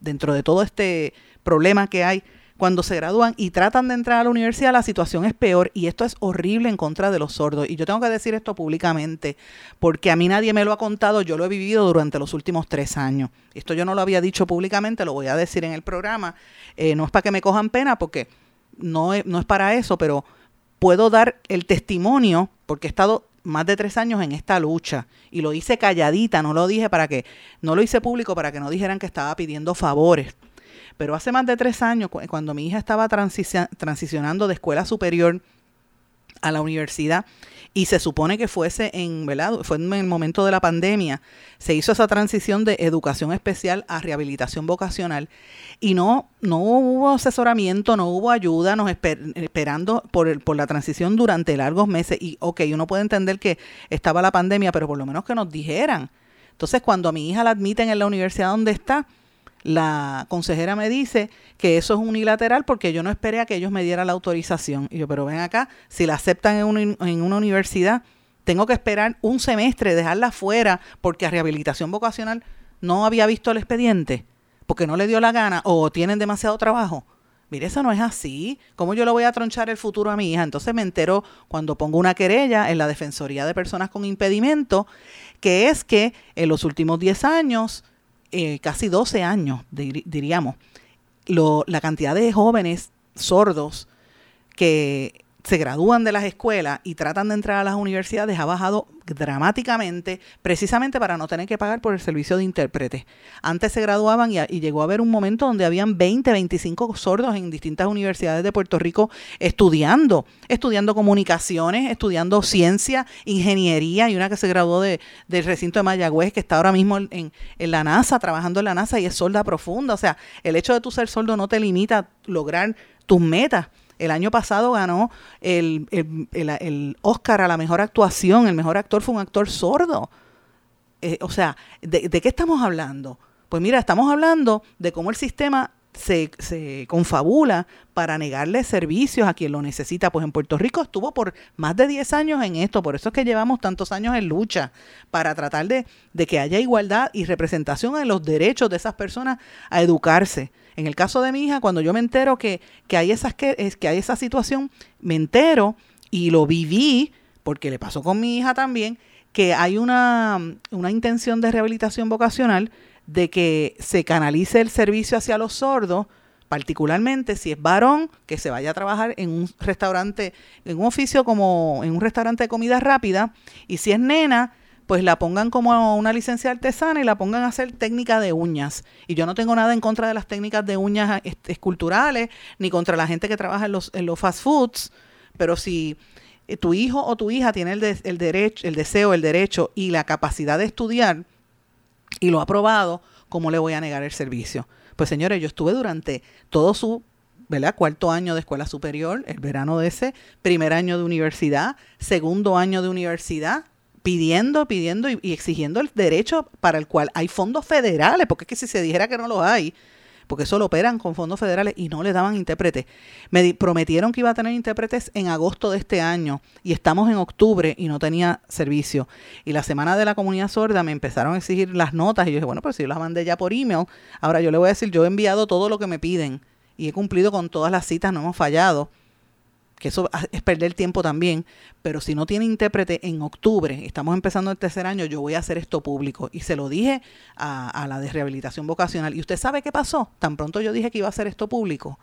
dentro de todo este problema que hay, cuando se gradúan y tratan de entrar a la universidad, la situación es peor y esto es horrible en contra de los sordos. Y yo tengo que decir esto públicamente porque a mí nadie me lo ha contado, yo lo he vivido durante los últimos tres años. Esto yo no lo había dicho públicamente, lo voy a decir en el programa. Eh, no es para que me cojan pena porque no no es para eso, pero puedo dar el testimonio porque he estado más de tres años en esta lucha y lo hice calladita, no lo dije para que, no lo hice público para que no dijeran que estaba pidiendo favores pero hace más de tres años, cuando mi hija estaba transicionando de escuela superior a la universidad y se supone que fuese en, ¿verdad? Fue en el momento de la pandemia, se hizo esa transición de educación especial a rehabilitación vocacional y no, no hubo asesoramiento, no hubo ayuda, nos esperando por, por la transición durante largos meses y ok, uno puede entender que estaba la pandemia, pero por lo menos que nos dijeran. Entonces, cuando a mi hija la admiten en la universidad donde está, la consejera me dice que eso es unilateral porque yo no esperé a que ellos me dieran la autorización. Y yo, pero ven acá, si la aceptan en, una universidad, tengo que esperar un semestre, dejarla fuera porque a rehabilitación vocacional no había visto el expediente, porque no le dio la gana o tienen demasiado trabajo. Mire, eso no es así. ¿Cómo yo le voy a tronchar el futuro a mi hija? Entonces me entero cuando pongo una querella en la Defensoría de Personas con Impedimento, que es que en los últimos 10 años eh, casi 12 años, diríamos, la cantidad de jóvenes sordos que se gradúan de las escuelas y tratan de entrar a las universidades ha bajado dramáticamente, precisamente para no tener que pagar por el servicio de intérprete. Antes se graduaban y, llegó a haber un momento donde habían 20, 25 sordos en distintas universidades de Puerto Rico estudiando, estudiando comunicaciones, estudiando ciencia, ingeniería, y una que se graduó de, del recinto de Mayagüez, que está ahora mismo en, en la NASA, trabajando en la NASA y es sorda profunda. O sea, el hecho de tu ser sordo no te limita a lograr tus metas el año pasado ganó el, el, Oscar a la mejor actuación. El mejor actor fue un actor sordo. Eh, o sea, ¿de, ¿de qué estamos hablando? Pues mira, estamos hablando de cómo el sistema se, confabula para negarle servicios a quien lo necesita. Pues en Puerto Rico estuvo por más de 10 años en esto, por eso es que llevamos tantos años en lucha, para tratar de, que haya igualdad y representación en los derechos de esas personas a educarse. En el caso de mi hija, cuando yo me entero que, hay, esas, que, que hay esa situación, me entero y lo viví, porque le pasó con mi hija también, que hay una, una intención de rehabilitación vocacional de que se canalice el servicio hacia los sordos, particularmente si es varón, que se vaya a trabajar en un restaurante, en un oficio como en un restaurante de comida rápida, y si es nena, pues la pongan como una licencia artesana y la pongan a hacer técnica de uñas. Y yo no tengo nada en contra de las técnicas de uñas esculturales, ni contra la gente que trabaja en los, en los fast foods, pero si eh, tu hijo o tu hija tiene el, el, derecho, el deseo, el derecho y la capacidad de estudiar y lo ha aprobado, ¿cómo le voy a negar el servicio? Pues señores, yo estuve durante todo su ¿verdad? Cuarto año de escuela superior, el verano de ese, primer año de universidad, segundo año de universidad, pidiendo, pidiendo y, exigiendo el derecho para el cual hay fondos federales, porque es que si se dijera que no los hay, porque solo operan con fondos federales y no le daban intérpretes. Me prometieron que iba a tener intérpretes en agosto de este año y estamos en octubre y no tenía servicio. Y la semana de la comunidad sorda me empezaron a exigir las notas y yo dije, bueno, pero si yo las mandé ya por email, ahora yo le voy a decir, yo he enviado todo lo que me piden y he cumplido con todas las citas, no hemos fallado que eso es perder tiempo también, pero si no tiene intérprete en octubre, estamos empezando el tercer año, yo voy a hacer esto público. Y se lo dije a, la de rehabilitación vocacional. ¿Y usted sabe qué pasó? Tan pronto yo dije que iba a hacer esto público,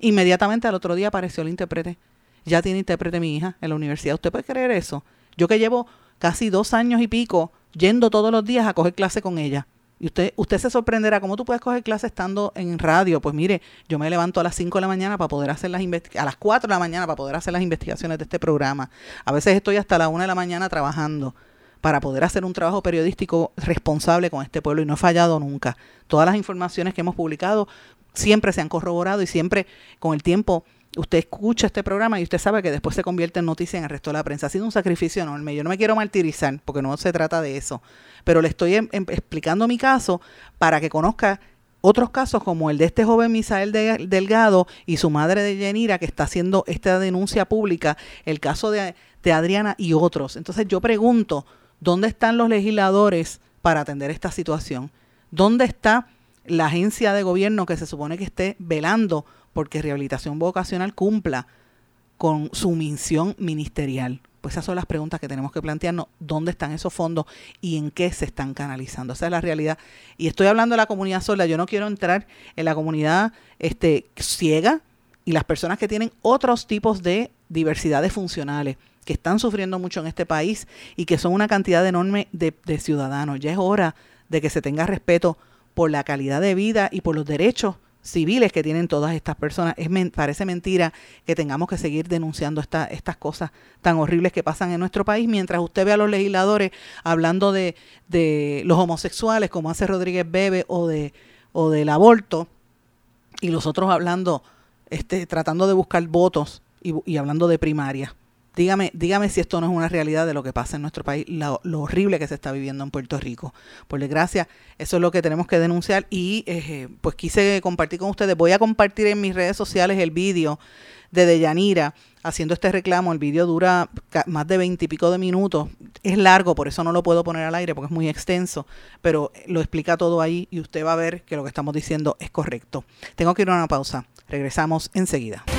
inmediatamente al otro día apareció el intérprete. Ya tiene intérprete mi hija en la universidad. ¿Usted puede creer eso? Yo que llevo casi dos años y pico yendo todos los días a coger clase con ella y usted, usted se sorprenderá, ¿cómo tú puedes coger clase estando en radio? Pues mire, yo me levanto a las 5 de la mañana para poder hacer las investigaciones, a las 4 de la mañana para poder hacer las investigaciones de este programa. A veces estoy hasta la 1 de la mañana trabajando para poder hacer un trabajo periodístico responsable con este pueblo y no he fallado nunca. Todas las informaciones que hemos publicado siempre se han corroborado y siempre con el tiempo usted escucha este programa y usted sabe que después se convierte en noticia en el resto de la prensa. Ha sido un sacrificio enorme. Yo no me quiero martirizar porque no se trata de eso, pero le estoy em, em, explicando mi caso para que conozca otros casos como el de este joven Misael Delgado y su madre de Yenira que está haciendo esta denuncia pública, el caso de Adriana y otros. Entonces yo pregunto, ¿dónde están los legisladores para atender esta situación? ¿Dónde está la agencia de gobierno que se supone que esté velando porque rehabilitación vocacional cumpla con su misión ministerial. Pues esas son las preguntas que tenemos que plantearnos, dónde están esos fondos y en qué se están canalizando. Esa es la realidad. Y estoy hablando de la comunidad sola, yo no quiero entrar en la comunidad este, ciega y las personas que tienen otros tipos de diversidades funcionales que están sufriendo mucho en este país y que son una cantidad enorme de, de ciudadanos. Ya es hora de que se tenga respeto por la calidad de vida y por los derechos civiles que tienen todas estas personas. Es parece mentira que tengamos que seguir denunciando estas cosas tan horribles que pasan en nuestro país, mientras usted ve a los legisladores hablando de, de los homosexuales, como hace Rodríguez Bebe, o de o del aborto, y los otros hablando, este, tratando de buscar votos y, y hablando de primaria. Dígame, dígame si esto no es una realidad de lo que pasa en nuestro país, lo, horrible que se está viviendo en Puerto Rico. Por desgracia, eso es lo que tenemos que denunciar y eh, pues quise compartir con ustedes. Voy a compartir en mis redes sociales el vídeo de Deyanira haciendo este reclamo. El vídeo dura más de veintipico de minutos. Es largo, por eso no lo puedo poner al aire porque es muy extenso, pero lo explica todo ahí y usted va a ver que lo que estamos diciendo es correcto. Tengo que ir a una pausa. Regresamos enseguida.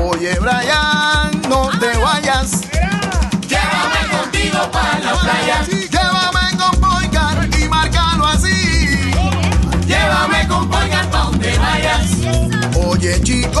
Oye, Brian, no te vayas. Llévame contigo para la playa. Llévame con Poicar y márcalo así. Llévame con Poicar pa' donde vayas. Oye, chico,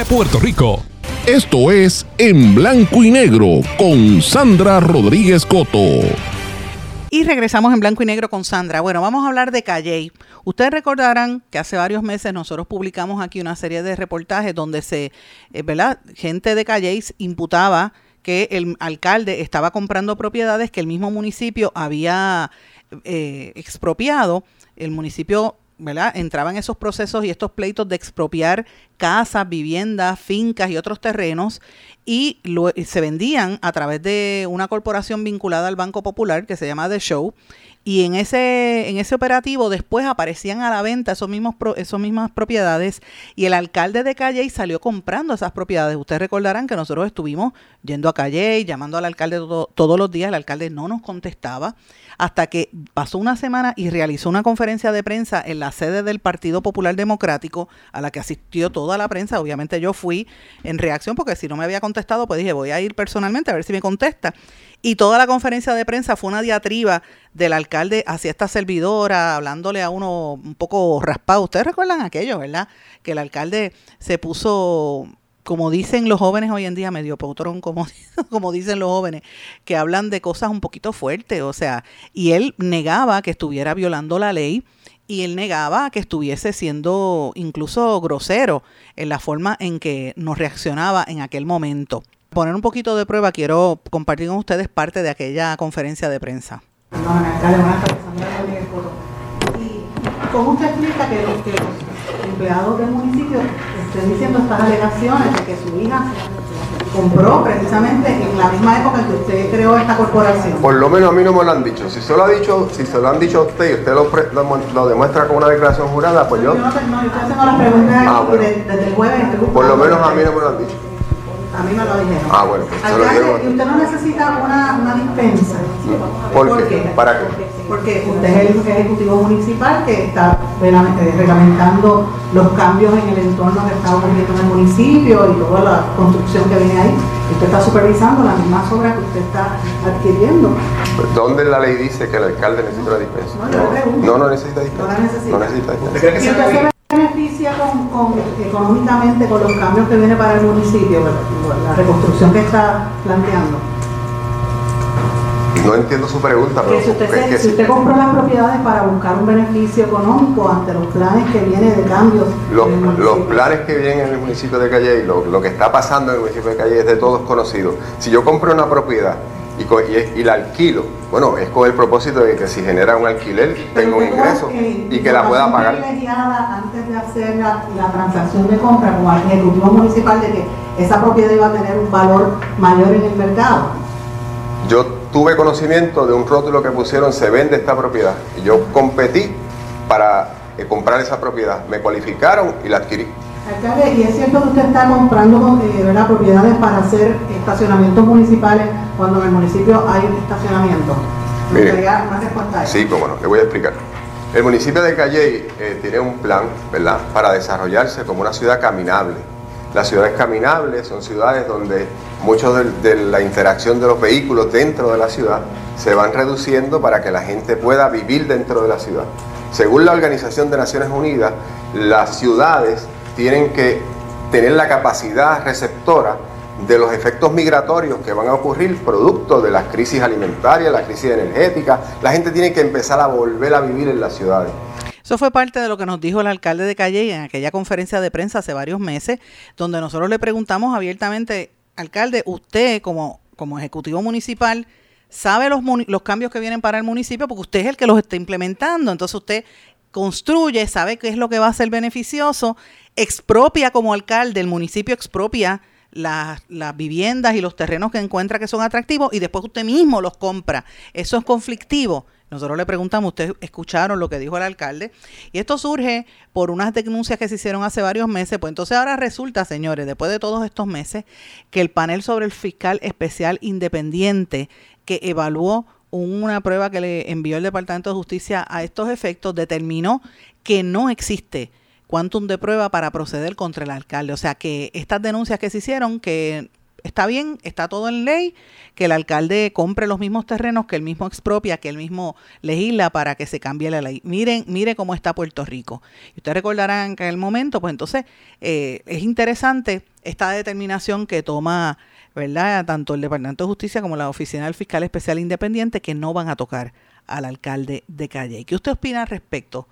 Puerto Rico. Esto es En Blanco y Negro con Sandra Rodríguez Coto. Y regresamos en blanco y negro con Sandra. Bueno, vamos a hablar de Calley. Ustedes recordarán que hace varios meses nosotros publicamos aquí una serie de reportajes donde se, eh, ¿verdad? Gente de Calley imputaba que el alcalde estaba comprando propiedades que el mismo municipio había eh, expropiado. El municipio ¿verdad? Entraban esos procesos y estos pleitos de expropiar casas, viviendas, fincas y otros terrenos y lo, se vendían a través de una corporación vinculada al Banco Popular que se llama The Show y en ese, en ese operativo después aparecían a la venta esos mismos esos mismas propiedades y el alcalde de Calle salió comprando esas propiedades. Ustedes recordarán que nosotros estuvimos yendo a Calle, llamando al alcalde todos los días, el alcalde no nos contestaba hasta que pasó una semana y realizó una conferencia de prensa en la sede del Partido Popular Democrático a la que asistió toda la prensa. Obviamente yo fui en reacción porque si no me había contestado, pues dije, voy a ir personalmente a ver si me contesta. Y toda la conferencia de prensa fue una diatriba del alcalde hacia esta servidora, hablándole a uno un poco raspado. Ustedes recuerdan aquello, ¿verdad? Que el alcalde se puso como dicen los jóvenes hoy en día, medio potrón, como, como dicen los jóvenes, que hablan de cosas un poquito fuertes, o sea, y él negaba que estuviera violando la ley y él negaba que estuviese siendo incluso grosero en la forma en que nos reaccionaba en aquel momento. poner un poquito de prueba, quiero compartir con ustedes parte de aquella conferencia de prensa. Sandra Rodríguez Coto. ¿Y cómo usted explica que los, que los empleados del municipio estén diciendo estas alegaciones de que su hija compró precisamente en la misma época en que usted creó esta corporación? Por lo menos a mí no me lo han dicho. Si se lo ha dicho, si se lo han dicho a usted y usted lo, lo, lo demuestra con una declaración jurada, pues yo, Yo no, no, yo estoy haciendo las preguntas Ah, bueno. de- desde el jueves. por lo menos a mí no me lo han dicho. A mí me lo dijeron. Ah, bueno, pues se lo. ¿y usted no necesita una, una dispensa? ¿Por qué? ¿Para qué? Porque usted es el ejecutivo municipal que está eh, reglamentando los cambios en el entorno que está ocurriendo en el municipio y toda la construcción que viene ahí. Usted está supervisando las mismas obras que usted está adquiriendo. Pues, ¿Dónde la ley dice que el alcalde necesita una dispensa? No. No, no necesita dispensa. No la necesita. No necesita dispensa. ¿Y usted se beneficia con, con- económicamente con los cambios que viene para el municipio, la reconstrucción que está planteando? No entiendo su pregunta, pero Que si usted, se- que si sí. usted compró las propiedades para buscar un beneficio económico ante los planes que vienen de cambios Los, planes que vienen en el municipio de Calle y lo, lo que está pasando en el municipio de Calle es de todos conocido. Si yo compro una propiedad y, y, la alquilo, bueno, es con el propósito de que si genera un alquiler, tengo un ingreso eh, y que la pueda pagar. antes de hacer la, la transacción de compra como al ejecutivo municipal de que esa propiedad iba a tener un valor mayor en el mercado. Yo tuve conocimiento de un rótulo que pusieron se vende esta propiedad y yo competí para eh, comprar esa propiedad. Me cualificaron y la adquirí. Alcalde, y es cierto que usted está comprando eh, propiedades para hacer estacionamientos municipales cuando en el municipio hay estacionamiento. Me Mire. gustaría una respuesta a eso. Sí, cómo no, le voy a explicar. El municipio de Calley eh, tiene un plan, ¿verdad?, para desarrollarse como una ciudad caminable. Las ciudades caminables son ciudades donde mucho de, de la interacción de los vehículos dentro de la ciudad se van reduciendo para que la gente pueda vivir dentro de la ciudad. Según la Organización de Naciones Unidas, las ciudades tienen que tener la capacidad receptora de los efectos migratorios que van a ocurrir producto de las crisis alimentarias, la crisis energética. La gente tiene que empezar a volver a vivir en las ciudades. Eso fue parte de lo que nos dijo el alcalde de Calle en aquella conferencia de prensa hace varios meses, donde nosotros le preguntamos abiertamente, alcalde, usted como, como ejecutivo municipal, sabe los, los cambios que vienen para el municipio porque usted es el que los está implementando. Entonces usted construye, sabe qué es lo que va a ser beneficioso, expropia como alcalde, el municipio expropia las, viviendas y los terrenos que encuentra que son atractivos y después usted mismo los compra. Eso es conflictivo. Nosotros le preguntamos, ustedes escucharon lo que dijo el alcalde, y esto surge por unas denuncias que se hicieron hace varios meses, pues entonces ahora resulta, señores, después de todos estos meses, que el panel sobre el fiscal especial independiente que evaluó una prueba que le envió el Departamento de Justicia a estos efectos, determinó que no existe quantum de prueba para proceder contra el alcalde. O sea que estas denuncias que se hicieron, que está bien, está todo en ley, que el alcalde compre los mismos terrenos, que él mismo expropia, que él mismo legisla para que se cambie la ley. Miren, mire cómo está Puerto Rico. Y ustedes recordarán que en el momento, pues entonces eh, es interesante esta determinación que toma, ¿verdad? Tanto el Departamento de Justicia como la Oficina del Fiscal Especial Independiente que no van a tocar al alcalde de Calle. ¿Qué usted opina al respecto?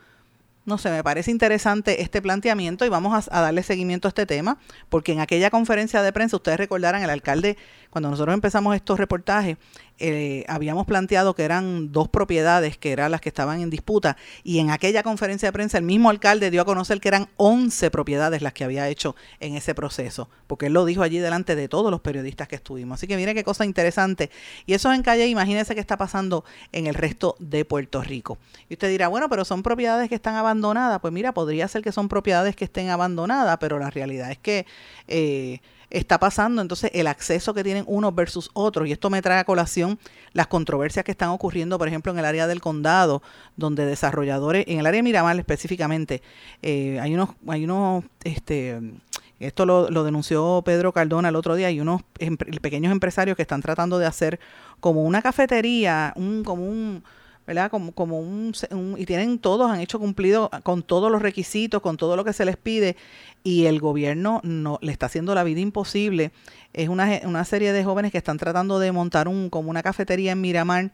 No sé, me parece interesante este planteamiento y vamos a, darle seguimiento a este tema, porque en aquella conferencia de prensa, ustedes recordarán, el alcalde, cuando nosotros empezamos estos reportajes, eh, habíamos planteado que eran dos propiedades que eran las que estaban en disputa y en aquella conferencia de prensa el mismo alcalde dio a conocer que eran 11 propiedades las que había hecho en ese proceso, porque él lo dijo allí delante de todos los periodistas que estuvimos. Así que mire qué cosa interesante. Y eso en calle, imagínense qué está pasando en el resto de Puerto Rico. Y usted dirá, bueno, pero son propiedades que están abandonadas. Pues mira, podría ser que son propiedades que estén abandonadas, pero la realidad es que... Eh, está pasando entonces el acceso que tienen unos versus otros y esto me trae a colación las controversias que están ocurriendo por ejemplo en el área del condado donde desarrolladores en el área de Miramar específicamente eh, hay unos hay unos este esto lo, lo, denunció Pedro Cardona el otro día hay unos pequeños empresarios que están tratando de hacer como una cafetería un como un ¿verdad? Como, como un, un, y tienen todos, han hecho cumplido con todos los requisitos, con todo lo que se les pide, y el gobierno no le está haciendo la vida imposible. Es una, una serie de jóvenes que están tratando de montar un, como una cafetería en Miramar,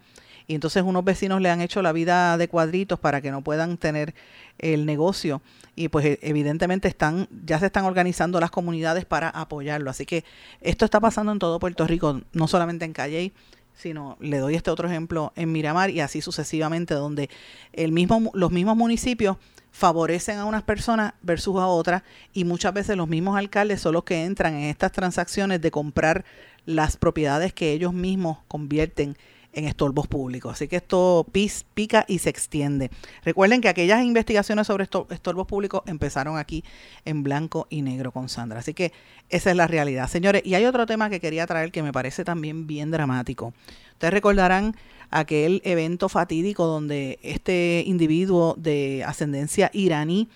y entonces unos vecinos le han hecho la vida de cuadritos para que no puedan tener el negocio y pues e- evidentemente están ya se están organizando las comunidades para apoyarlo. Así que esto está pasando en todo Puerto Rico, no solamente en Calley, sino le doy este otro ejemplo en Miramar y así sucesivamente donde el mismo los mismos municipios favorecen a unas personas versus a otras y muchas veces los mismos alcaldes son los que entran en estas transacciones de comprar las propiedades que ellos mismos convierten en estorbos públicos. Así que esto pica y se extiende. Recuerden que aquellas investigaciones sobre estor- estorbos públicos empezaron aquí en blanco y negro con Sandra. Así que esa es la realidad. Señores, y hay otro tema que quería traer que me parece también bien dramático. Ustedes recordarán aquel evento fatídico donde este individuo de ascendencia iraní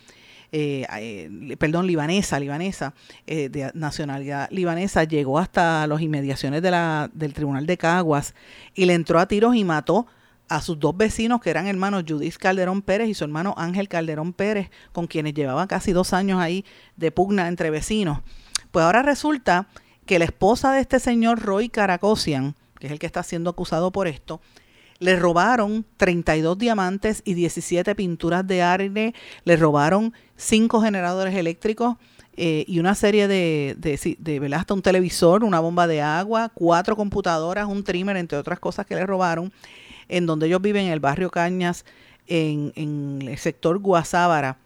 eh, eh, perdón, libanesa, libanesa, eh, de nacionalidad libanesa, llegó hasta las inmediaciones del tribunal de Caguas y le entró a tiros y mató a sus dos vecinos que eran hermanos Judith Calderón Pérez y su hermano Ángel Calderón Pérez, con quienes llevaban casi dos años ahí de pugna entre vecinos. Pues ahora resulta que la esposa de este señor Roy Caracosian, que es el que está siendo acusado por esto, le robaron 32 diamantes y 17 pinturas de aire, le robaron cinco generadores eléctricos eh, y una serie de, de, de hasta un televisor, una bomba de agua, cuatro computadoras, un trimmer, entre otras cosas que le robaron, en donde ellos viven en el barrio Cañas, en, en el sector Guasábara,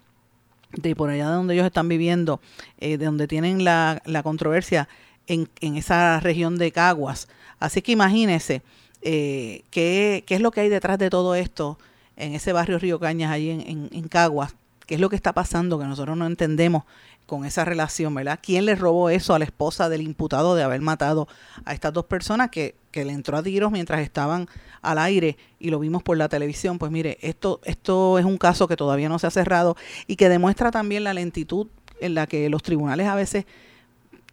de por allá de donde ellos están viviendo, eh, de donde tienen la, la controversia en, en esa región de Caguas. Así que imagínense eh, ¿qué, qué es lo que hay detrás de todo esto en ese barrio Río Cañas, allí en, en, en Caguas. ¿Qué es lo que está pasando que nosotros no entendemos con esa relación, ¿verdad? ¿Quién le robó eso a la esposa del imputado de haber matado a estas dos personas que, que le entró a tiros mientras estaban al aire y lo vimos por la televisión? Pues mire, esto, esto es un caso que todavía no se ha cerrado y que demuestra también la lentitud en la que los tribunales a veces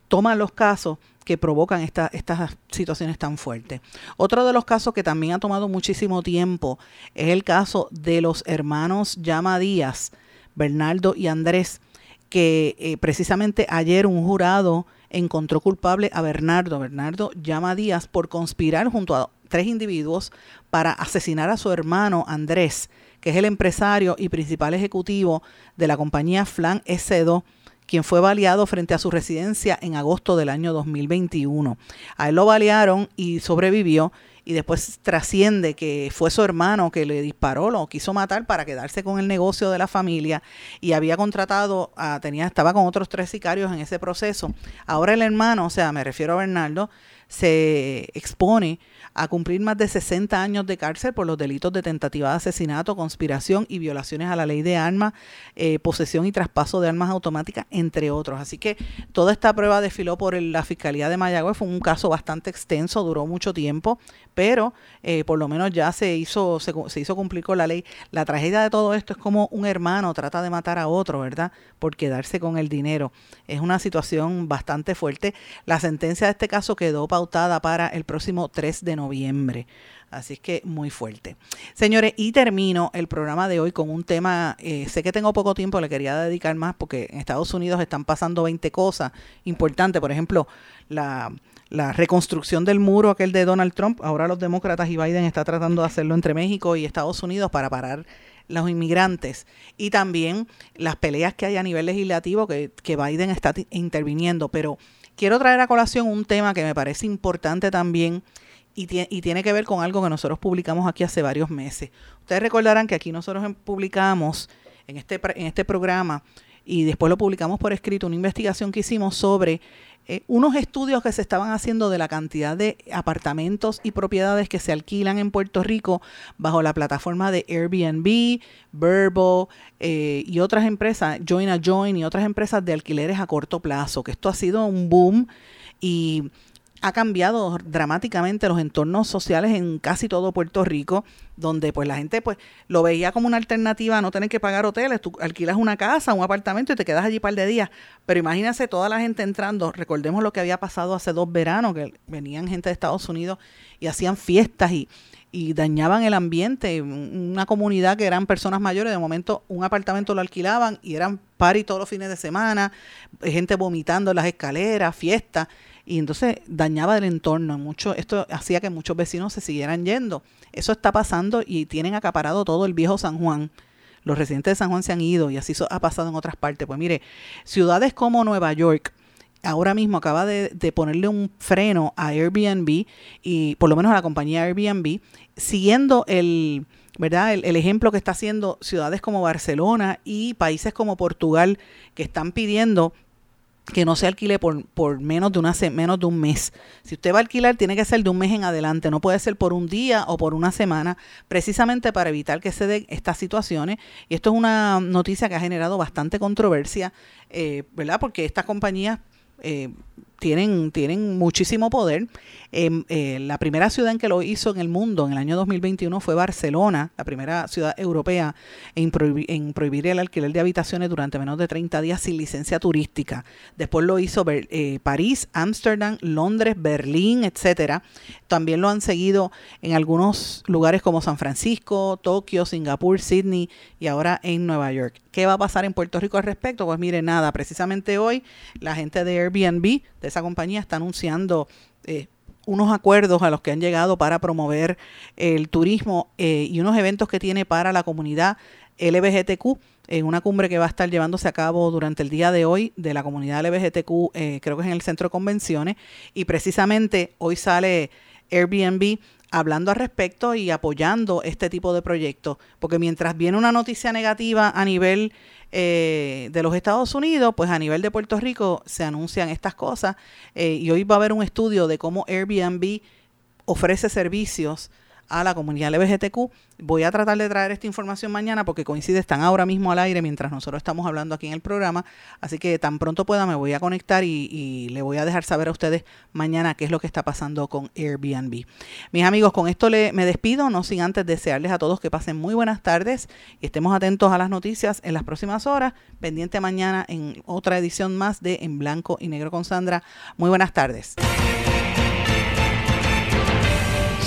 toman los casos que provocan esta, estas situaciones tan fuertes. Otro de los casos que también ha tomado muchísimo tiempo es el caso de los hermanos Llama Díaz, Bernardo y Andrés, que eh, precisamente ayer un jurado encontró culpable a Bernardo, Bernardo Llama Díaz, por conspirar junto a tres individuos para asesinar a su hermano Andrés, que es el empresario y principal ejecutivo de la compañía Flan S2 quien fue baleado frente a su residencia en agosto del año 2021. A él lo balearon y sobrevivió y después trasciende que fue su hermano que le disparó, lo quiso matar para quedarse con el negocio de la familia y había contratado, tenía, estaba con otros tres sicarios en ese proceso. Ahora el hermano, o sea, me refiero a Bernardo, se expone a cumplir más de 60 años de cárcel por los delitos de tentativa de asesinato, conspiración y violaciones a la ley de armas, eh, posesión y traspaso de armas automáticas, entre otros. Así que toda esta prueba desfiló por la Fiscalía de Mayagüez, fue un caso bastante extenso, duró mucho tiempo, pero eh, por lo menos ya se hizo, se, se hizo cumplir con la ley. La tragedia de todo esto es como un hermano trata de matar a otro, ¿verdad? Por quedarse con el dinero. Es una situación bastante fuerte. La sentencia de este caso quedó pautada para el próximo 3 de noviembre. Así es que muy fuerte. Señores, y termino el programa de hoy con un tema, eh, sé que tengo poco tiempo, le quería dedicar más porque en Estados Unidos están pasando 20 cosas importantes. Por ejemplo, la, reconstrucción del muro, aquel de Donald Trump. Ahora los demócratas y Biden está tratando de hacerlo entre México y Estados Unidos para parar los inmigrantes y también las peleas que hay a nivel legislativo que Biden está interviniendo. Pero quiero traer a colación un tema que me parece importante también y, y, tiene que ver con algo que nosotros publicamos aquí hace varios meses. Ustedes recordarán que aquí nosotros publicamos en este, en este programa y después lo publicamos por escrito una investigación que hicimos sobre eh, unos estudios que se estaban haciendo de la cantidad de apartamentos y propiedades que se alquilan en Puerto Rico bajo la plataforma de Airbnb, Verbo eh, y otras empresas, Join a Join y otras empresas de alquileres a corto plazo, que esto ha sido un boom y ha cambiado dramáticamente los entornos sociales en casi todo Puerto Rico, donde pues la gente pues lo veía como una alternativa a no tener que pagar hoteles, tú alquilas una casa, un apartamento y te quedas allí un par de días, pero imagínate toda la gente entrando, recordemos lo que había pasado hace dos veranos, que venían gente de Estados Unidos y hacían fiestas y, y dañaban el ambiente, una comunidad que eran personas mayores, de momento un apartamento lo alquilaban y eran party todos los fines de semana, gente vomitando en las escaleras, fiestas, y entonces dañaba el entorno. Mucho, esto hacía que muchos vecinos se siguieran yendo. Eso está pasando y tienen acaparado todo el viejo San Juan. Los residentes de San Juan se han ido y así ha pasado en otras partes. Pues mire, ciudades como Nueva York, ahora mismo acaba de, de ponerle un freno a Airbnb y por lo menos a la compañía Airbnb, siguiendo el, ¿verdad? El, el ejemplo que está haciendo ciudades como Barcelona y países como Portugal que están pidiendo que no se alquile por, por menos, de una, menos de un mes. Si usted va a alquilar, tiene que ser de un mes en adelante, no puede ser por un día o por una semana, precisamente para evitar que se den estas situaciones. Y esto es una noticia que ha generado bastante controversia, eh, ¿verdad? Porque estas compañías eh, tienen, tienen muchísimo poder. Em, eh, la primera ciudad en que lo hizo en el mundo en el año 2021 fue Barcelona, la primera ciudad europea en, prohibi- en prohibir el alquiler de habitaciones durante menos de 30 días sin licencia turística. Después lo hizo eh, París, Ámsterdam, Londres, Berlín, etcétera. También lo han seguido en algunos lugares como San Francisco, Tokio, Singapur, Sydney y ahora en Nueva York. ¿Qué va a pasar en Puerto Rico al respecto? Pues mire, nada, precisamente hoy la gente de Airbnb, de esa compañía, está anunciando eh, unos acuerdos a los que han llegado para promover el turismo eh, y unos eventos que tiene para la comunidad LBGTQ en una cumbre que va a estar llevándose a cabo durante el día de hoy de la comunidad LBGTQ, eh, creo que es en el centro de convenciones, y precisamente hoy sale Airbnb hablando al respecto y apoyando este tipo de proyectos, porque mientras viene una noticia negativa a nivel eh, de los Estados Unidos, pues a nivel de Puerto Rico se anuncian estas cosas eh, y hoy va a haber un estudio de cómo Airbnb ofrece servicios a la comunidad LGBTQ. Voy a tratar de traer esta información mañana porque coincide, están ahora mismo al aire mientras nosotros estamos hablando aquí en el programa. Así que tan pronto pueda me voy a conectar y, le voy a dejar saber a ustedes mañana qué es lo que está pasando con Airbnb. Mis amigos, con esto le, me despido, no sin antes desearles a todos que pasen muy buenas tardes y estemos atentos a las noticias en las próximas horas. Pendiente mañana en otra edición más de En Blanco y Negro con Sandra. Muy buenas tardes.